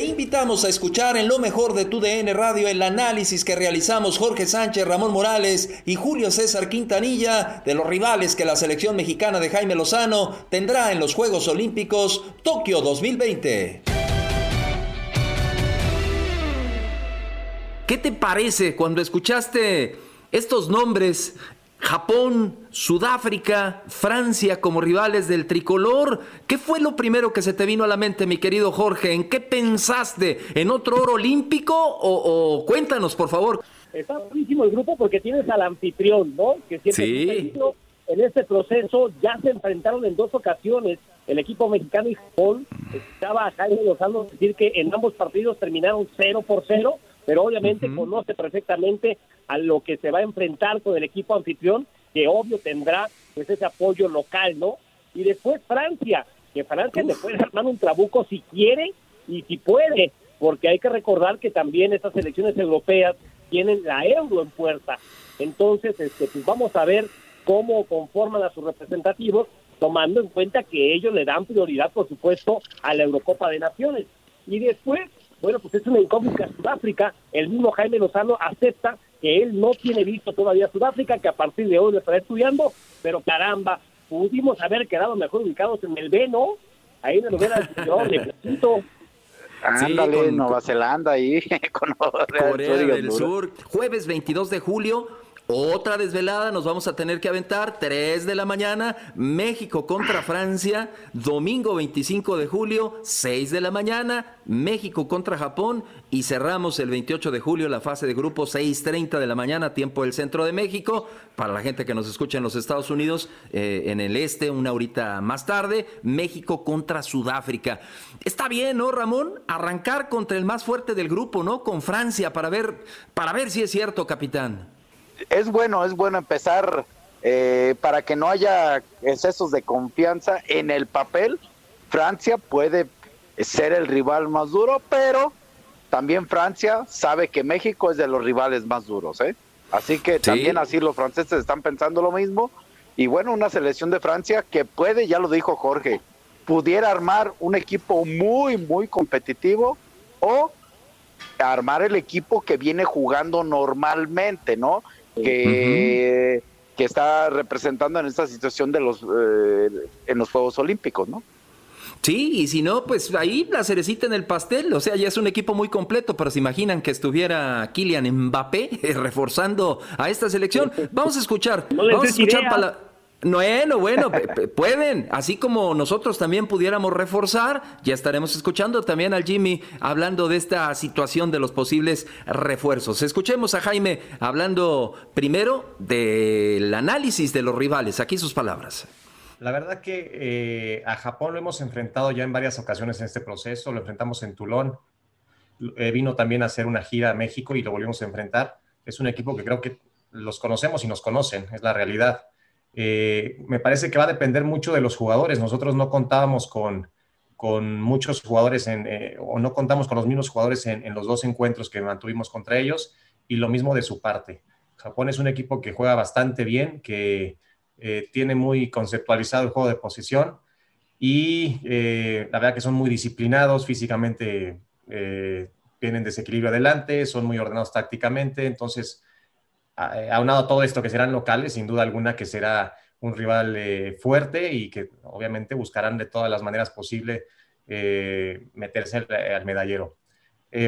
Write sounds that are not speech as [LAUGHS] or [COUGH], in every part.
Te invitamos a escuchar en lo mejor de tu DN Radio el análisis que realizamos Jorge Sánchez, Ramón Morales y Julio César Quintanilla de los rivales que la selección mexicana de Jaime Lozano tendrá en los Juegos Olímpicos Tokio 2020. ¿Qué te parece cuando escuchaste estos nombres Japón, Sudáfrica, Francia como rivales del tricolor. ¿Qué fue lo primero que se te vino a la mente, mi querido Jorge? ¿En qué pensaste? ¿En otro oro olímpico? O, cuéntanos, por favor. Está buenísimo el grupo porque tienes al anfitrión, ¿no? Que siempre sí. en este proceso ya se enfrentaron en dos ocasiones el equipo mexicano y Japón. Estaba Jaime Lozano decir que en ambos partidos terminaron 0 por 0 pero obviamente conoce perfectamente a lo que se va a enfrentar con el equipo anfitrión, que obvio tendrá pues ese apoyo local, ¿no? Y después Francia, que Francia le puede armar un trabuco si quiere y si puede, porque hay que recordar que también estas elecciones europeas tienen la euro en puerta. Entonces, este, pues vamos a ver cómo conforman a sus representativos, tomando en cuenta que ellos le dan prioridad, por supuesto, a la Eurocopa de Naciones. Y después, bueno, pues es una incógnita Sudáfrica. El mismo Jaime Lozano acepta que él no tiene visto todavía Sudáfrica, que a partir de hoy lo estará estudiando, pero caramba, pudimos haber quedado mejor ubicados en el B, ¿no? Ahí en el hubiera [LAUGHS] dicho, Ándale, Nueva Zelanda ahí [LAUGHS] con Corea del Sur. Jueves 22 de julio, otra desvelada, nos vamos a tener que aventar, 3 de la mañana, México contra Francia, domingo 25 de julio, 6 de la mañana, México contra Japón y cerramos el 28 de julio la fase de grupo 6.30 de la mañana, tiempo del centro de México, para la gente que nos escucha en los Estados Unidos, eh, en el este, una horita más tarde, México contra Sudáfrica. Está bien, ¿no, Ramón? Arrancar contra el más fuerte del grupo, ¿no? Con Francia, para ver, para ver si es cierto, capitán es bueno, es bueno empezar eh, para que no haya excesos de confianza en el papel. Francia puede ser el rival más duro, pero también Francia sabe que México es de los rivales más duros, ¿eh? Así que también así los franceses están pensando lo mismo. Y bueno, una selección de Francia que puede, ya lo dijo Jorge, pudiera armar un equipo muy, muy competitivo o armar el equipo que viene jugando normalmente, ¿no? Que, que está representando en esta situación de los eh, en los Juegos Olímpicos, ¿no? Sí, y si no, pues ahí la cerecita en el pastel. O sea, ya es un equipo muy completo, pero se imaginan que estuviera Kylian Mbappé reforzando a esta selección. Vamos a escuchar, vamos a escuchar para bueno, bueno, pueden, así como nosotros también pudiéramos reforzar, ya estaremos escuchando también al Jimmy hablando de esta situación de los posibles refuerzos. Escuchemos a Jaime hablando primero del análisis de los rivales, aquí sus palabras. La verdad que eh, a Japón lo hemos enfrentado ya en varias ocasiones en este proceso, lo enfrentamos en Tulón, eh, vino también a hacer una gira a México y lo volvimos a enfrentar. Es un equipo que creo que los conocemos y nos conocen, es la realidad eh, me parece que va a depender mucho de los jugadores. Nosotros no contábamos con, con muchos jugadores en, eh, o no contamos con los mismos jugadores en, los dos encuentros que mantuvimos contra ellos y lo mismo de su parte. Japón es un equipo que juega bastante bien, que eh, tiene muy conceptualizado el juego de posición y la verdad que son muy disciplinados físicamente, tienen desequilibrio adelante, son muy ordenados tácticamente, entonces aunado a todo esto que serán locales, sin duda alguna que será un rival eh, fuerte y que obviamente buscarán de todas las maneras posibles eh, meterse al, medallero.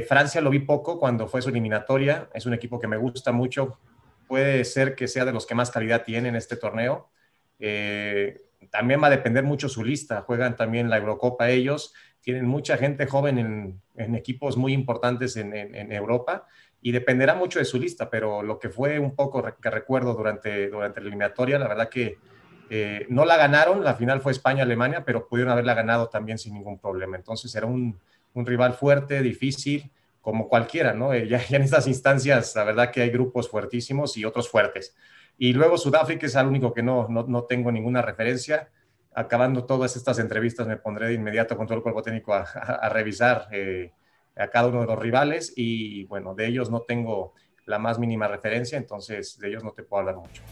Francia lo vi poco cuando fue su eliminatoria, es un equipo que me gusta mucho, puede ser que sea de los que más calidad tiene en este torneo. también va a depender mucho su lista, juegan también la Eurocopa ellos, tienen mucha gente joven en, equipos muy importantes en Europa y dependerá mucho de su lista, pero lo que fue un poco que recuerdo durante, durante la eliminatoria, la verdad que eh, no la ganaron, la final fue España-Alemania, pero pudieron haberla ganado también sin ningún problema. Entonces era un, rival fuerte, difícil, como cualquiera, ¿no? Eh, ya, en estas instancias, la verdad que hay grupos fuertísimos y otros fuertes. Y luego Sudáfrica es al único que no, no, no tengo ninguna referencia. Acabando todas estas entrevistas, me pondré de inmediato con todo el cuerpo técnico a, a, revisar. Eh, a cada uno de los rivales y bueno, de ellos no tengo la más mínima referencia, entonces de ellos no te puedo hablar mucho.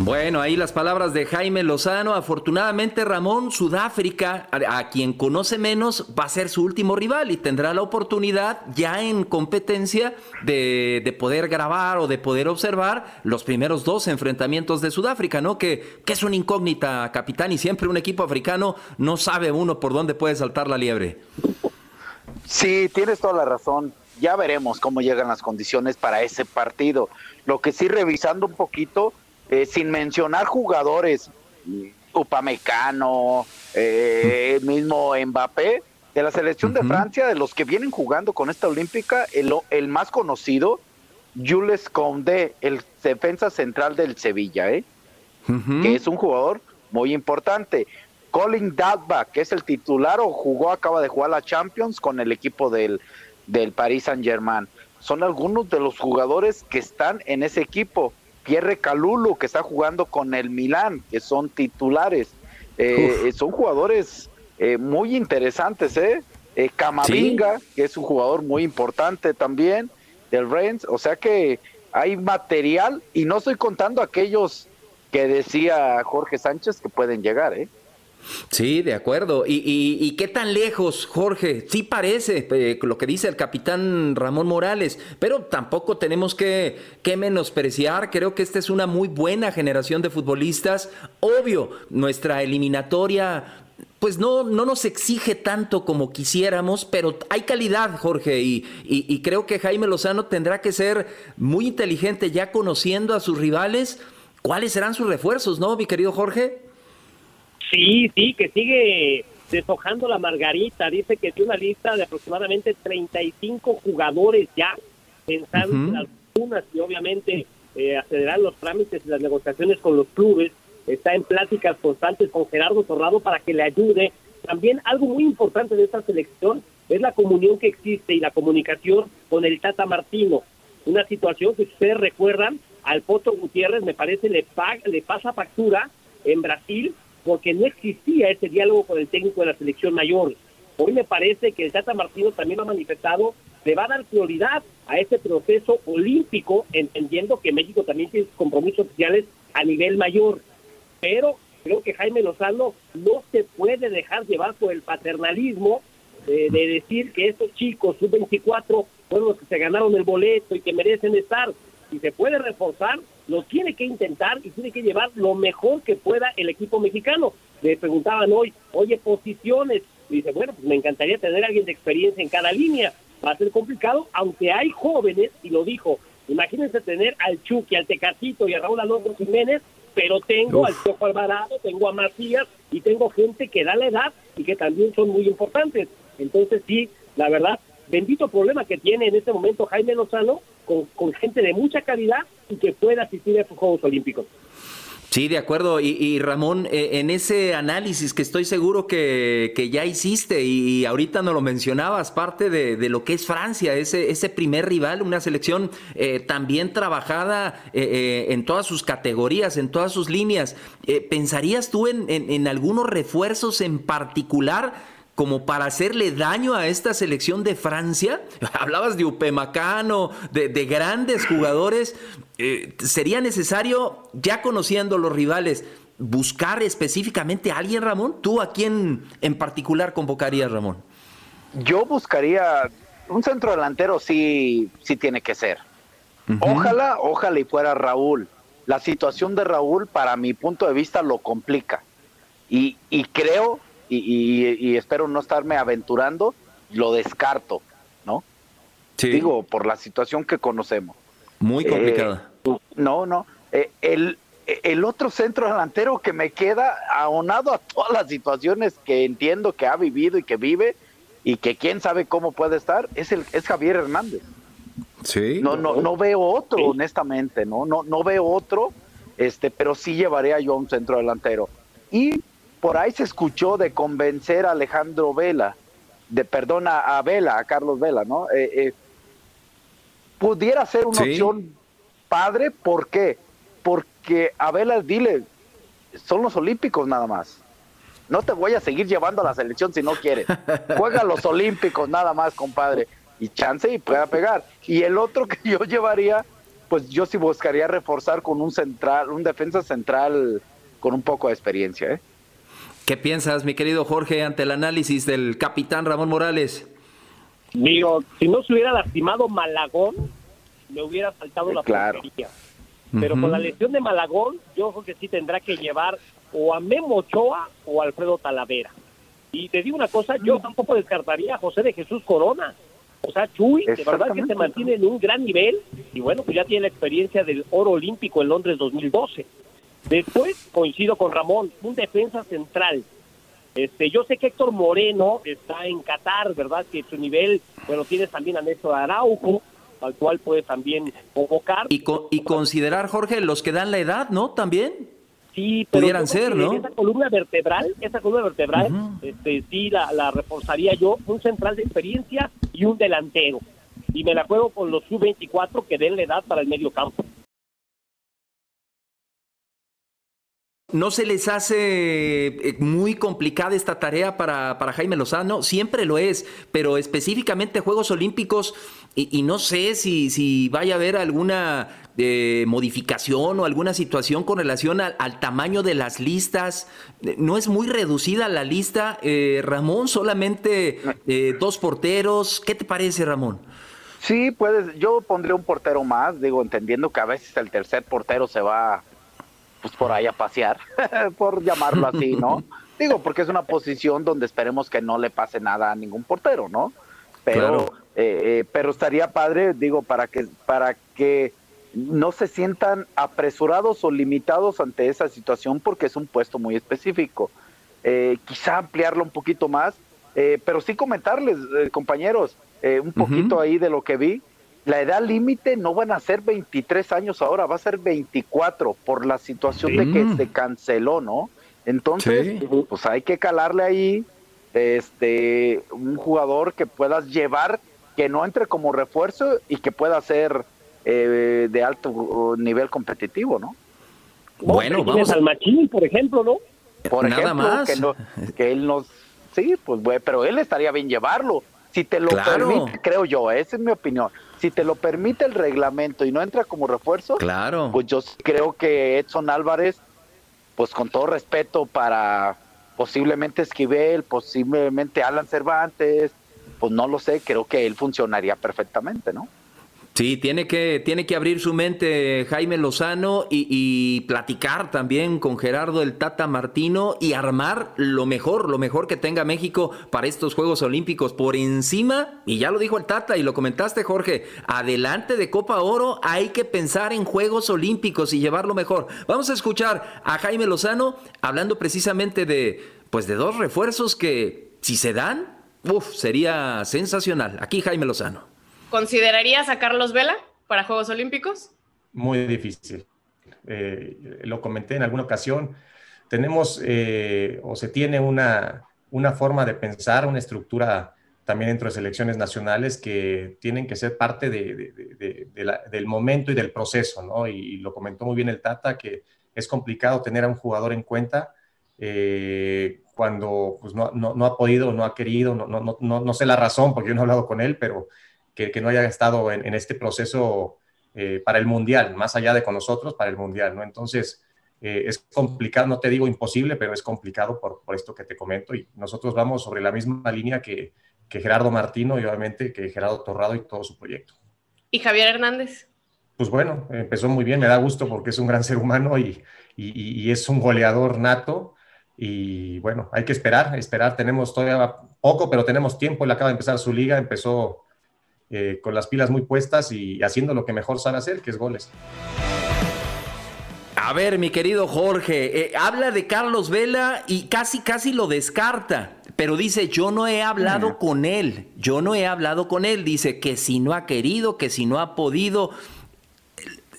Bueno, ahí las palabras de Jaime Lozano. Afortunadamente, Ramón, Sudáfrica, a, quien conoce menos, va a ser su último rival y tendrá la oportunidad ya en competencia de, de poder grabar o de poder observar los primeros dos enfrentamientos de Sudáfrica, ¿no? Que, que es una incógnita, capitán, y siempre un equipo africano no sabe uno por dónde puede saltar la liebre. Sí, tienes toda la razón. Ya veremos cómo llegan las condiciones para ese partido. Lo que sí, revisando un poquito eh, sin mencionar jugadores, Upamecano, eh, mismo Mbappé, de la selección de Francia, de los que vienen jugando con esta olímpica, el, el más conocido, Jules Condé, el defensa central del Sevilla, ¿eh? que es un jugador muy importante. Colin Dalba, que es el titular o jugó, acaba de jugar la Champions con el equipo del, del Paris Saint Germain. Son algunos de los jugadores que están en ese equipo. Pierre Calulu, que está jugando con el Milán, que son titulares. Eh, son jugadores eh, muy interesantes, ¿eh? eh Camavinga, que es un jugador muy importante también del Rennes. O sea que hay material y no estoy contando aquellos que decía Jorge Sánchez que pueden llegar, ¿eh? Sí, de acuerdo. ¿Y, qué tan lejos, Jorge? Sí parece eh, lo que dice el capitán Ramón Morales, pero tampoco tenemos que, menospreciar. Creo que esta es una muy buena generación de futbolistas. Obvio, nuestra eliminatoria pues no, no nos exige tanto como quisiéramos, pero hay calidad, Jorge, y, creo que Jaime Lozano tendrá que ser muy inteligente ya conociendo a sus rivales. ¿Cuáles serán sus refuerzos, no, mi querido Jorge? Sí, sí, que sigue deshojando la margarita. Dice que tiene una lista de aproximadamente 35 jugadores ya pensando en algunas y obviamente eh, acelerar los trámites y las negociaciones con los clubes. Está en pláticas constantes con Gerardo Torrado para que le ayude. También algo muy importante de esta selección es la comunión que existe y la comunicación con el Tata Martino. Una situación que ustedes recuerdan, al Poto Gutiérrez me parece le, le pasa factura en Brasil porque no existía ese diálogo con el técnico de la selección mayor. Hoy me parece que el Tata Martino también ha manifestado, le va a dar prioridad a ese proceso olímpico, entendiendo que México también tiene compromisos oficiales a nivel mayor. Pero creo que Jaime Lozano no se puede dejar llevar por el paternalismo de, de decir que estos chicos, sub-24, fueron los que se ganaron el boleto y que merecen estar. Si se puede reforzar, lo tiene que intentar y tiene que llevar lo mejor que pueda el equipo mexicano. Le preguntaban hoy, oye, posiciones. dice, bueno, pues me encantaría tener a alguien de experiencia en cada línea. Va a ser complicado, aunque hay jóvenes, y lo dijo, imagínense tener al Chucky, al Tecatito y a Raúl Alonso Jiménez, pero tengo al Choco Alvarado, tengo a Macías y tengo gente que da la edad y que también son muy importantes. Entonces sí, la verdad, bendito problema que tiene en este momento Jaime Lozano con, gente de mucha calidad y que pueda asistir a estos Juegos Olímpicos. Sí, de acuerdo. Y, Ramón, eh, en ese análisis que estoy seguro que, ya hiciste y, ahorita nos lo mencionabas, parte de, lo que es Francia, ese, primer rival, una selección eh, también trabajada eh, en todas sus categorías, en todas sus líneas. ¿Pensarías tú en algunos refuerzos en particular? Como para hacerle daño a esta selección de Francia? [LAUGHS] Hablabas de Upemacano, de, de grandes jugadores. Eh, ¿Sería necesario, ya conociendo los rivales, buscar específicamente a alguien, Ramón? ¿Tú a quién en particular convocarías, Ramón? Yo buscaría un centro delantero, sí, sí tiene que ser. Ojalá, ojalá y fuera Raúl. La situación de Raúl, para mi punto de vista, lo complica. Y, y creo y, espero no estarme aventurando, lo descarto, ¿no? Digo, por la situación que conocemos. Muy eh, complicada. no, no. Eh, el, el otro centro delantero que me queda, aunado a todas las situaciones que entiendo que ha vivido y que vive, y que quién sabe cómo puede estar, es, el, es Javier Hernández. Sí. No, no, no veo otro, honestamente, ¿no? No, no veo otro, este, pero sí llevaría yo a un centro delantero. Y por ahí se escuchó de convencer a Alejandro Vela, de perdón a, Vela, a Carlos Vela, ¿no? Eh, eh, pudiera ser una opción padre, ¿por qué? Porque a Vela dile, son los olímpicos nada más. No te voy a seguir llevando a la selección si no quieres. Juega los olímpicos nada más, compadre. Y chance y pueda pegar. Y el otro que yo llevaría pues yo sí buscaría reforzar con un central, un defensa central con un poco de experiencia. ¿eh? ¿Qué piensas, mi querido Jorge, ante el análisis del capitán Ramón Morales? Digo, si no se hubiera lastimado Malagón, le hubiera faltado la claro. Pero con la lesión de Malagón, yo creo que sí tendrá que llevar o a Memo Ochoa o a Alfredo Talavera. Y te digo una cosa, yo tampoco descartaría a José de Jesús Corona. O sea, Chuy, de verdad que se mantiene en un gran nivel y bueno, pues ya tiene la experiencia del oro olímpico en Londres 2012. Después coincido con Ramón, un defensa central. Este, yo sé que Héctor Moreno está en Qatar, ¿verdad? Que su nivel, bueno, tienes también a Néstor Araujo, al cual puede también convocar. Y, y considerar, Jorge, los que dan la edad, ¿no? También. Sí, pudieran ser, ¿no? Esa columna vertebral, esa columna vertebral, este, sí la, la reforzaría yo, un central de experiencia y un delantero. Y me la juego con los sub-24 que den la edad para el medio campo. ¿No se les hace eh, muy complicada esta tarea para, para, Jaime Lozano? Siempre lo es, pero específicamente Juegos Olímpicos, y, no sé si, si, vaya a haber alguna eh, modificación o alguna situación con relación al, tamaño de las listas. ¿No es muy reducida la lista, eh, Ramón? Solamente dos porteros. ¿Qué te parece, Ramón? Sí, puedes. Yo pondría un portero más, digo, entendiendo que a veces el tercer portero se va pues por ahí a pasear, [LAUGHS] por llamarlo así, ¿no? [LAUGHS] Digo, porque es una posición donde esperemos que no le pase nada a ningún portero, ¿no? Pero, eh, eh, pero estaría padre, digo, para que, para que no se sientan apresurados o limitados ante esa situación porque es un puesto muy específico. Eh, quizá ampliarlo un poquito más, pero sí comentarles, compañeros, un poquito ahí de lo que vi la edad límite no van a ser 23 años ahora, va a ser 24 por la situación de que se canceló, ¿no? Entonces, pues hay que calarle ahí este un jugador que puedas llevar, que no entre como refuerzo y que pueda ser eh, de alto nivel competitivo, ¿no? Bueno, vamos al Machín, por ejemplo, ¿no? Por Nada más. Que, él nos sí, pues bueno, pero él estaría bien llevarlo. Si te lo permite, creo yo, esa es mi opinión si te lo permite el reglamento y no entra como refuerzo, claro. pues yo creo que Edson Álvarez, pues con todo respeto para posiblemente Esquivel, posiblemente Alan Cervantes, pues no lo sé, creo que él funcionaría perfectamente, ¿no? Sí, tiene que, tiene que abrir su mente Jaime Lozano y, platicar también con Gerardo el Tata Martino y armar lo mejor, lo mejor que tenga México para estos Juegos Olímpicos. Por encima, y ya lo dijo el Tata y lo comentaste Jorge, adelante de Copa Oro hay que pensar en Juegos Olímpicos y llevarlo mejor. Vamos a escuchar a Jaime Lozano hablando precisamente de, pues de dos refuerzos que si se dan, uf, sería sensacional. Aquí Jaime Lozano. ¿Considerarías a Carlos Vela para Juegos Olímpicos? Muy difícil. Eh, lo comenté en alguna ocasión. Tenemos eh, o se tiene una, una forma de pensar, una estructura también dentro de selecciones nacionales que tienen que ser parte de, del momento y del proceso, ¿no? Y, lo comentó muy bien el Tata, que es complicado tener a un jugador en cuenta eh, cuando pues, no, no, no, ha podido, no ha querido, no, no, no, no sé la razón, porque yo no he hablado con él, pero que, no haya estado en, este proceso eh, para el Mundial, más allá de con nosotros, para el Mundial, ¿no? Entonces, eh, es complicado, no te digo imposible, pero es complicado por, por, esto que te comento y nosotros vamos sobre la misma línea que, que Gerardo Martino y obviamente que Gerardo Torrado y todo su proyecto. ¿Y Javier Hernández? Pues bueno, empezó muy bien, me da gusto porque es un gran ser humano y, y, y, es un goleador nato. Y bueno, hay que esperar, esperar. Tenemos todavía poco, pero tenemos tiempo. Él acaba de empezar su liga, empezó eh, con las pilas muy puestas y haciendo lo que mejor sabe hacer, que es goles. A ver, mi querido Jorge, eh, habla de Carlos Vela y casi, casi lo descarta, pero dice, yo no he hablado con él, yo no he hablado con él, dice que si no ha querido, que si no ha podido.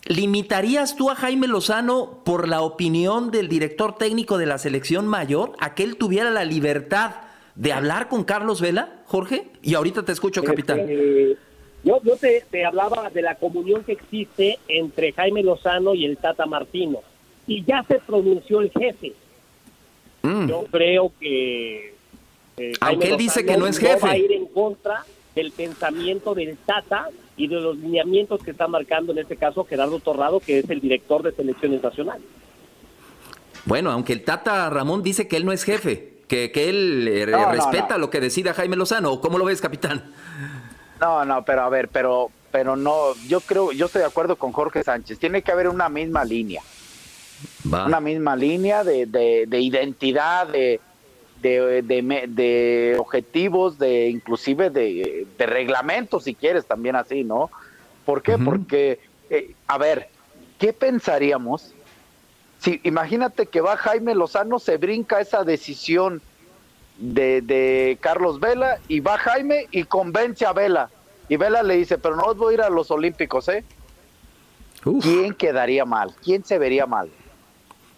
¿Limitarías tú a Jaime Lozano por la opinión del director técnico de la selección mayor a que él tuviera la libertad de hablar con Carlos Vela, Jorge? Y ahorita te escucho, capitán. Este, yo, yo te, hablaba de la comunión que existe entre Jaime Lozano y el Tata Martino. Y ya se pronunció el jefe. Mm. Yo creo que... Eh, Aunque él dice que no es jefe. va a ir en contra del pensamiento del Tata y de los lineamientos que está marcando en este caso Gerardo Torrado, que es el director de selecciones nacionales. Bueno, aunque el Tata Ramón dice que él no es jefe, que, que él eh, respeta lo que decida Jaime Lozano. ¿Cómo lo ves, capitán? No, no, pero a ver, pero, pero no, yo creo, yo estoy de acuerdo con Jorge Sánchez. Tiene que haber una misma línea. Una misma línea de, de, identidad, de, de, de, objetivos, de inclusive de, reglamentos, si quieres, también así, ¿no? ¿Por qué? Porque, eh, a ver, ¿qué pensaríamos si imagínate que va Jaime Lozano, se brinca esa decisión de, de, Carlos Vela y va Jaime y convence a Vela. Y Vela le dice, pero no os voy a ir a los Olímpicos, ¿eh? ¿Quién quedaría mal? ¿Quién se vería mal?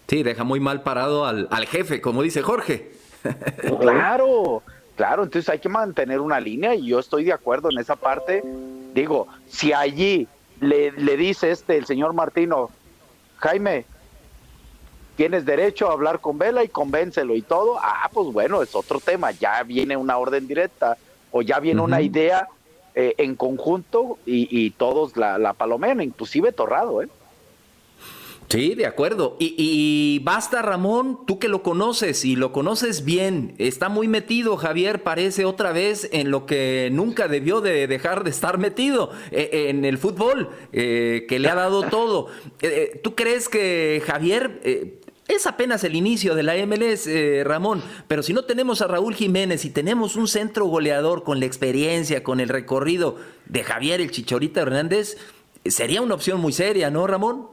Sí, deja muy mal parado al, al jefe, como dice Jorge. [LAUGHS] claro, claro, entonces hay que mantener una línea y yo estoy de acuerdo en esa parte. Digo, si allí le, le dice este, el señor Martino, Jaime, tienes derecho a hablar con Vela y convéncelo y todo, ah, pues bueno, es otro tema, ya viene una orden directa o ya viene una idea eh, en conjunto y, todos la, la palomean, inclusive Torrado, ¿eh? Sí, de acuerdo. Y, basta, Ramón, tú que lo conoces y lo conoces bien. Está muy metido, Javier, parece otra vez en lo que nunca debió de dejar de estar metido, eh, en el fútbol, eh, que le ha dado todo. ¿Tú crees que Javier es apenas el inicio de la MLS, eh, Ramón, pero si no tenemos a Raúl Jiménez y tenemos un centro goleador con la experiencia, con el recorrido de Javier el Chichorita Hernández, sería una opción muy seria, ¿no, Ramón?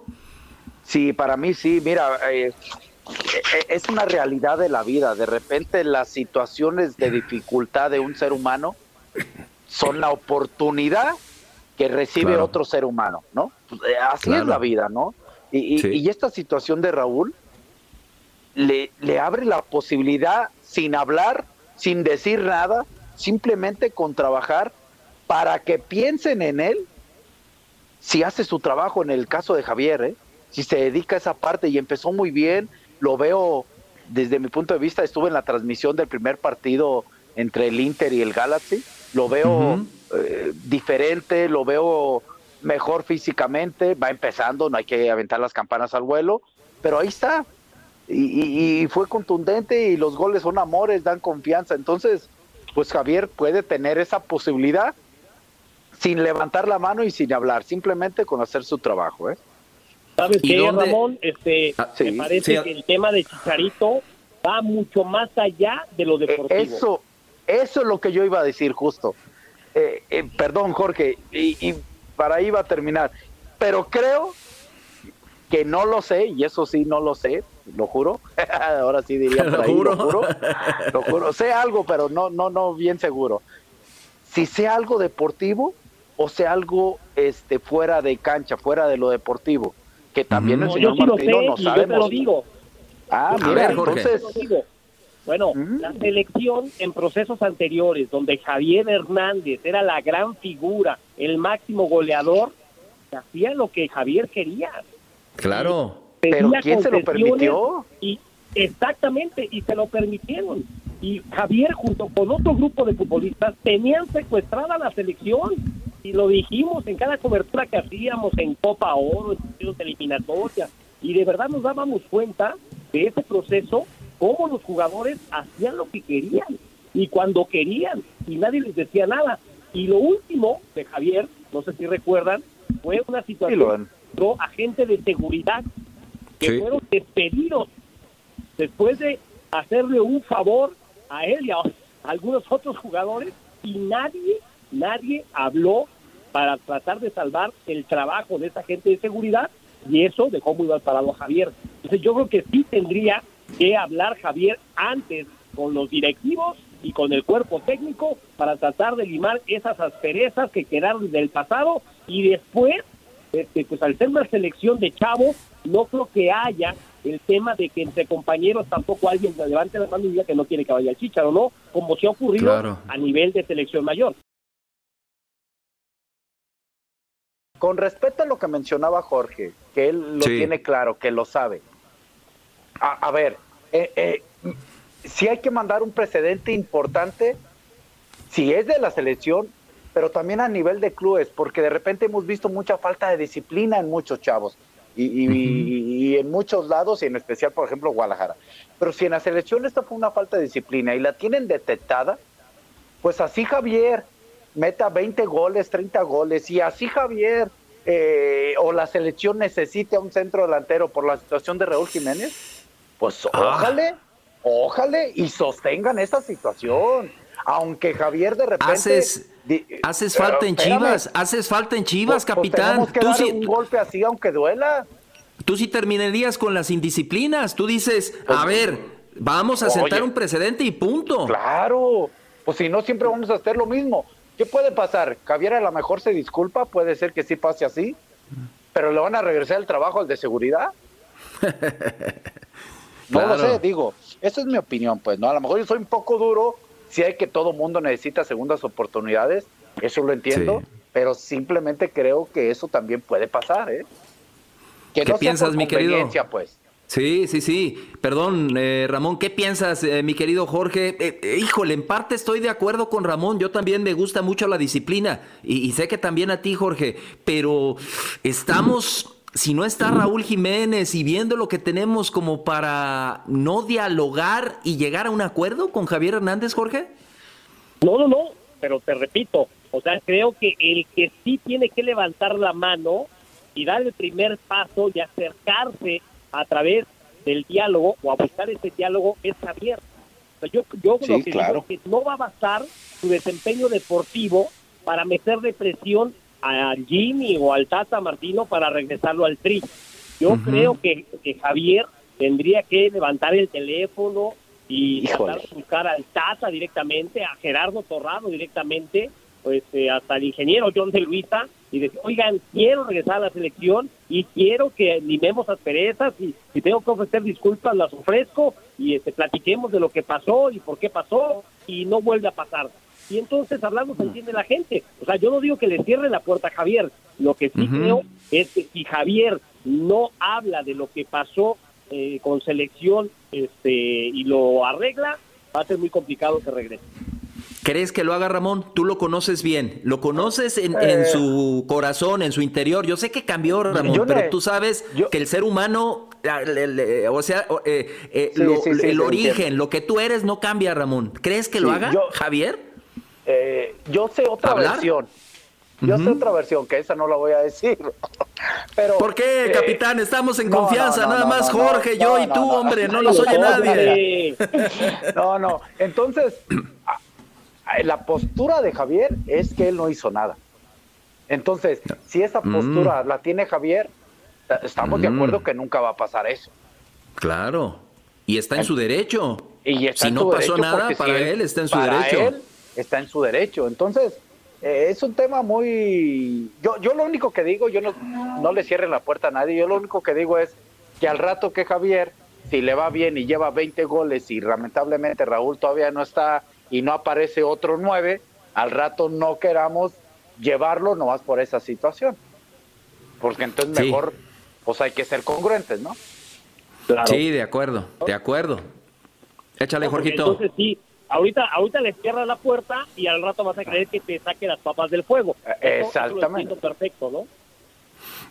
Sí, para mí sí, mira, eh, eh, es una realidad de la vida. De repente las situaciones de dificultad de un ser humano son la oportunidad que recibe otro ser humano, ¿no? Así es la vida, ¿no? Y, y, esta situación de Raúl, le, le abre la posibilidad sin hablar, sin decir nada, simplemente con trabajar para que piensen en él si hace su trabajo en el caso de Javier, ¿eh? si se dedica a esa parte y empezó muy bien, lo veo desde mi punto de vista, estuve en la transmisión del primer partido entre el Inter y el Galaxy, lo veo eh, diferente, lo veo mejor físicamente, va empezando, no hay que aventar las campanas al vuelo, pero ahí está, y, fue contundente y los goles son amores, dan confianza. Entonces, pues Javier puede tener esa posibilidad sin levantar la mano y sin hablar, simplemente con hacer su trabajo. ¿eh? ¿Sabes qué, Ramón? Este, ah, me parece que el tema de Chicharito va mucho más allá de lo deportivo. Eso, eso es lo que yo iba a decir justo. Eh, eh, perdón, Jorge, y, y para ahí va a terminar. Pero creo que no lo sé, y eso sí no lo sé, lo juro. [LAUGHS] Ahora sí diría [LAUGHS] ¿Lo, juro? lo juro. Sé algo, pero no, no, no bien seguro. Si sé algo deportivo o sé algo este fuera de cancha, fuera de lo deportivo, que también el señor Martino no sabe. Yo lo digo. Ah, mira, entonces. Bueno, la selección en procesos anteriores, donde Javier Hernández era la gran figura, el máximo goleador, hacía lo que Javier quería. Claro. Pero ¿quién se lo permitió? Y exactamente, y se lo permitieron. Y Javier, junto con otro grupo de futbolistas, tenían secuestrada la selección. Y lo dijimos en cada cobertura que hacíamos en Copa Oro, en partidos eliminatorias. Y de verdad nos dábamos cuenta de ese proceso, cómo los jugadores hacían lo que querían. Y cuando querían, y nadie les decía nada. Y lo último de Javier, no sé si recuerdan, fue una situación agentes de seguridad que fueron despedidos después de hacerle un favor a él y a algunos otros jugadores y nadie, nadie habló para tratar de salvar el trabajo de esa gente de seguridad y eso dejó muy mal parado a Javier. Entonces yo creo que sí tendría que hablar Javier antes con los directivos y con el cuerpo técnico para tratar de limar esas asperezas que quedaron del pasado y después este, pues al ser una selección de chavos, no creo que haya el tema de que entre compañeros tampoco alguien levante la mano y diga que no quiere que vaya el o ¿no? Como se ha ocurrido a nivel de selección mayor. Con respecto a lo que mencionaba Jorge, que él lo tiene claro, que lo sabe. A, ver, eh, eh, si hay que mandar un precedente importante, si es de la selección, pero también a nivel de clubes, porque de repente hemos visto mucha falta de disciplina en muchos chavos y, en muchos lados, y en especial, por ejemplo, Guadalajara. Pero si en la selección esto fue una falta de disciplina y la tienen detectada, pues así Javier meta 20 goles, 30 goles, y así Javier eh, o la selección necesita un centro delantero por la situación de Raúl Jiménez, pues ah. ojalá, ojalá y sostengan esa situación. Aunque Javier de repente. Haces, haces falta en Chivas, haces falta en Chivas, pues, pues, capitán. que Tú un golpe así, aunque duela. Tú sí terminarías con las indisciplinas. Tú dices, a pues, ver, vamos a sentar un precedente y punto. Claro, pues si no, siempre vamos a hacer lo mismo. ¿Qué puede pasar? Javier a lo mejor se disculpa, puede ser que sí pase así, pero le van a regresar el trabajo al de seguridad. [LAUGHS] no lo sé, digo, esa es mi opinión, pues, ¿no? A lo mejor yo soy un poco duro, si hay que todo mundo necesita segundas oportunidades, eso lo entiendo, pero simplemente creo que eso también puede pasar, ¿eh? Que ¿Qué piensas, mi querido? Pues. Sí, sí, sí. Perdón, eh, Ramón, ¿qué piensas, eh, mi querido Jorge? Eh, híjole, en parte estoy de acuerdo con Ramón. Yo también me gusta mucho la disciplina y, sé que también a ti, Jorge. Pero estamos, si no está Raúl Jiménez y viendo lo que tenemos como para no dialogar y llegar a un acuerdo con Javier Hernández, Jorge. No, no, no. Pero te repito, o sea, creo que el que sí tiene que levantar la mano y dar el primer paso y acercarse a través del diálogo o a buscar ese diálogo es Javier. yo yo lo que digo que no va a bastar su desempeño deportivo para meterle presión a Jimmy o al Tata Martino para regresarlo al tri. Yo creo que, que, Javier tendría que levantar el teléfono y tratar de buscar al Tata directamente, a Gerardo Torrado directamente, pues eh, hasta el ingeniero John de Luisa y decir, oigan, quiero regresar a la selección y quiero que limemos asperezas y si tengo que ofrecer disculpas las ofrezco y este, platiquemos de lo que pasó y por qué pasó y no vuelve a pasar. Y entonces hablando se entiende la gente. O sea, yo no digo que le cierre la puerta a Javier. Lo que sí creo es que si Javier no habla de lo que pasó eh, con selección este, y lo arregla, va a ser muy complicado que regrese. ¿Crees que lo haga Ramón? Tú lo conoces bien, lo conoces en, eh. su corazón, en su interior. Yo sé que cambió Ramón, pero tú sabes que el ser humano, o sea, eh, eh, el origen, lo que tú eres no cambia, Ramón. ¿Crees que lo haga Javier? Yo sé otra versión. Yo sé otra versión, que esa no la voy a decir. [LAUGHS] Pero, ¿Por qué, capitán? Estamos en confianza, nada más Jorge, yo y tú, hombre, no nos oye nadie. [LAUGHS] No, no. Entonces, la postura de Javier es que él no hizo nada. Entonces, si esa mm. postura la tiene Javier, estamos de mm. acuerdo que nunca va a pasar eso. Claro. Y está en su derecho. Y si no pasó nada, para él está en su derecho. Él está en su derecho. Entonces, eh, es un tema muy... Yo, yo lo único que digo, yo no, no le cierre la puerta a nadie, yo lo único que digo es que al rato que Javier, si le va bien y lleva 20 goles y lamentablemente Raúl todavía no está y no aparece otro nueve, al rato no queramos llevarlo nomás por esa situación. Porque entonces mejor, pues hay que ser congruentes, ¿no? Sí, de acuerdo, de acuerdo. Échale, Jorgito. Entonces sí, ahorita, ahorita le cierras la puerta y al rato vas a creer que te saque las papas del fuego. Exactamente. perfecto, ¿no?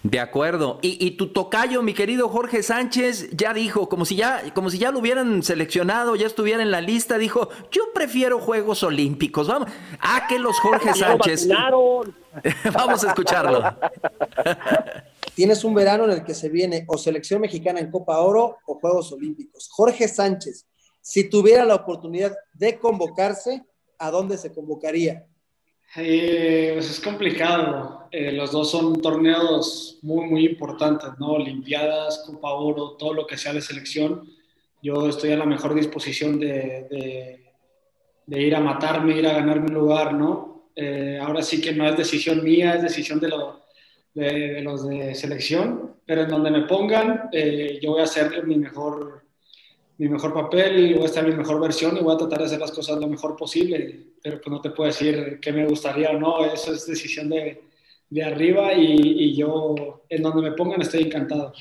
De acuerdo. Y, tu tocayo, mi querido Jorge Sánchez, ya dijo, como si ya, como si ya lo hubieran seleccionado, ya estuviera en la lista, dijo, yo prefiero Juegos Olímpicos. Vamos, a que los Jorge Sánchez. [LAUGHS] Vamos a escucharlo. [LAUGHS] Tienes un verano en el que se viene o selección mexicana en Copa Oro o Juegos Olímpicos. Jorge Sánchez, si tuviera la oportunidad de convocarse, ¿a dónde se convocaría? Eh, pues es complicado. Eh, los dos son torneos muy, muy importantes, ¿no? Olimpiadas, Copa Oro, todo lo que sea de selección. Yo estoy a la mejor disposición de, de, ir a matarme, ir a ganarme un lugar, ¿no? Eh, ahora sí que no es decisión mía, es decisión de, de, los de selección, pero en donde me pongan, yo voy a hacer mi mejor mi mejor papel y voy a estar en mi mejor versión y voy a tratar de hacer las cosas lo mejor posible, pero pues no te puedo decir qué me gustaría o no, eso es decisión de, de arriba y, y, yo en donde me pongan estoy encantado.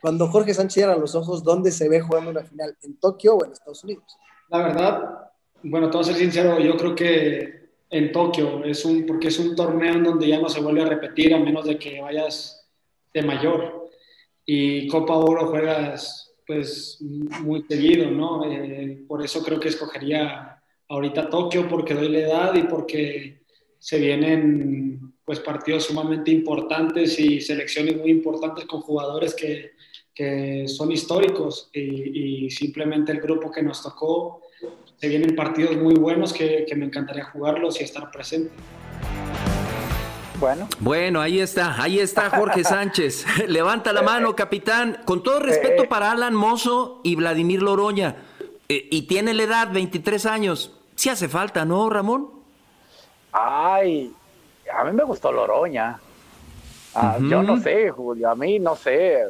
Cuando Jorge Sánchez cierra los ojos, ¿dónde se ve jugando una final? ¿En Tokio o en Estados Unidos? La verdad, bueno, todo ser sincero, yo creo que en Tokio, es un, porque es un torneo en donde ya no se vuelve a repetir a menos de que vayas de mayor. Y Copa Oro juegas pues muy seguido, ¿no? Eh, por eso creo que escogería ahorita Tokio porque doy la edad y porque se vienen pues partidos sumamente importantes y selecciones muy importantes con jugadores que, que son históricos y, y, simplemente el grupo que nos tocó se vienen partidos muy buenos que, que me encantaría jugarlos y estar presente. Bueno. Bueno, ahí está, ahí está Jorge [LAUGHS] Sánchez. [LAUGHS] Levanta la mano, capitán. Con todo respeto eh, para Alan Mozo y Vladimir Loroña. Eh, y tiene la edad, 23 años. Sí hace falta, ¿no, Ramón? Ay, a mí me gustó Loroña. Ah, yo no sé, Julio, a mí no sé.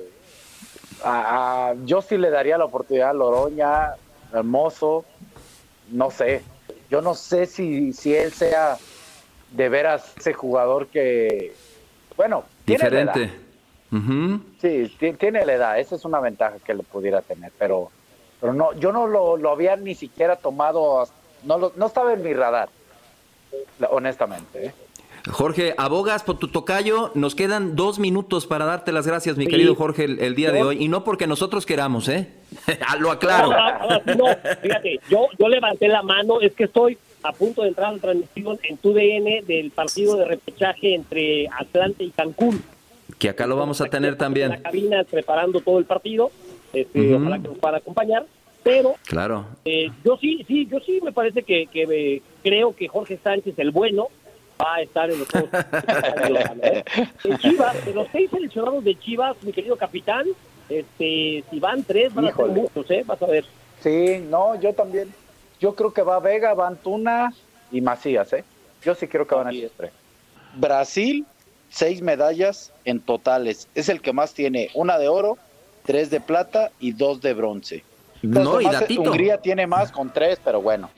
Ah, ah, yo sí le daría la oportunidad a Loroña, hermoso, no sé. Yo no sé si, si él sea de veras ese jugador que, bueno, diferente. Sí, tiene la edad, esa es una ventaja que le pudiera tener, pero, pero no, yo no lo, había ni siquiera tomado, no, no estaba en mi radar, honestamente. ¿eh? Jorge, abogas por tu tocayo. Nos quedan dos minutos para darte las gracias, mi querido Jorge, el, día de hoy. Y no porque nosotros queramos, ¿eh? [LAUGHS] lo aclaro. No, fíjate, yo, yo levanté la mano, es que estoy a punto de entrar a la transmisión en tu DN del partido de repechaje entre Atlante y Cancún. Que acá lo vamos a tener también. En la cabina preparando todo el partido, este, ojalá que nos puedan acompañar. Pero claro. Eh, yo sí, sí, yo sí me parece que, que eh, creo que Jorge Sánchez, el bueno, va a estar en los juegos. [LAUGHS] ¿eh? Chivas, de los seis seleccionados de Chivas, mi querido capitán, este, si van tres, van a ser muchos, ¿eh? Vas a ver. Sí, no, yo también. Yo creo que va Vega, va Antuna y Macías, ¿eh? Yo sí creo que van a ser tres. Brasil, seis medallas en totales. Es el que más tiene. Una de oro, tres de plata y dos de bronce. no, y Hungría tiene más con tres, pero bueno.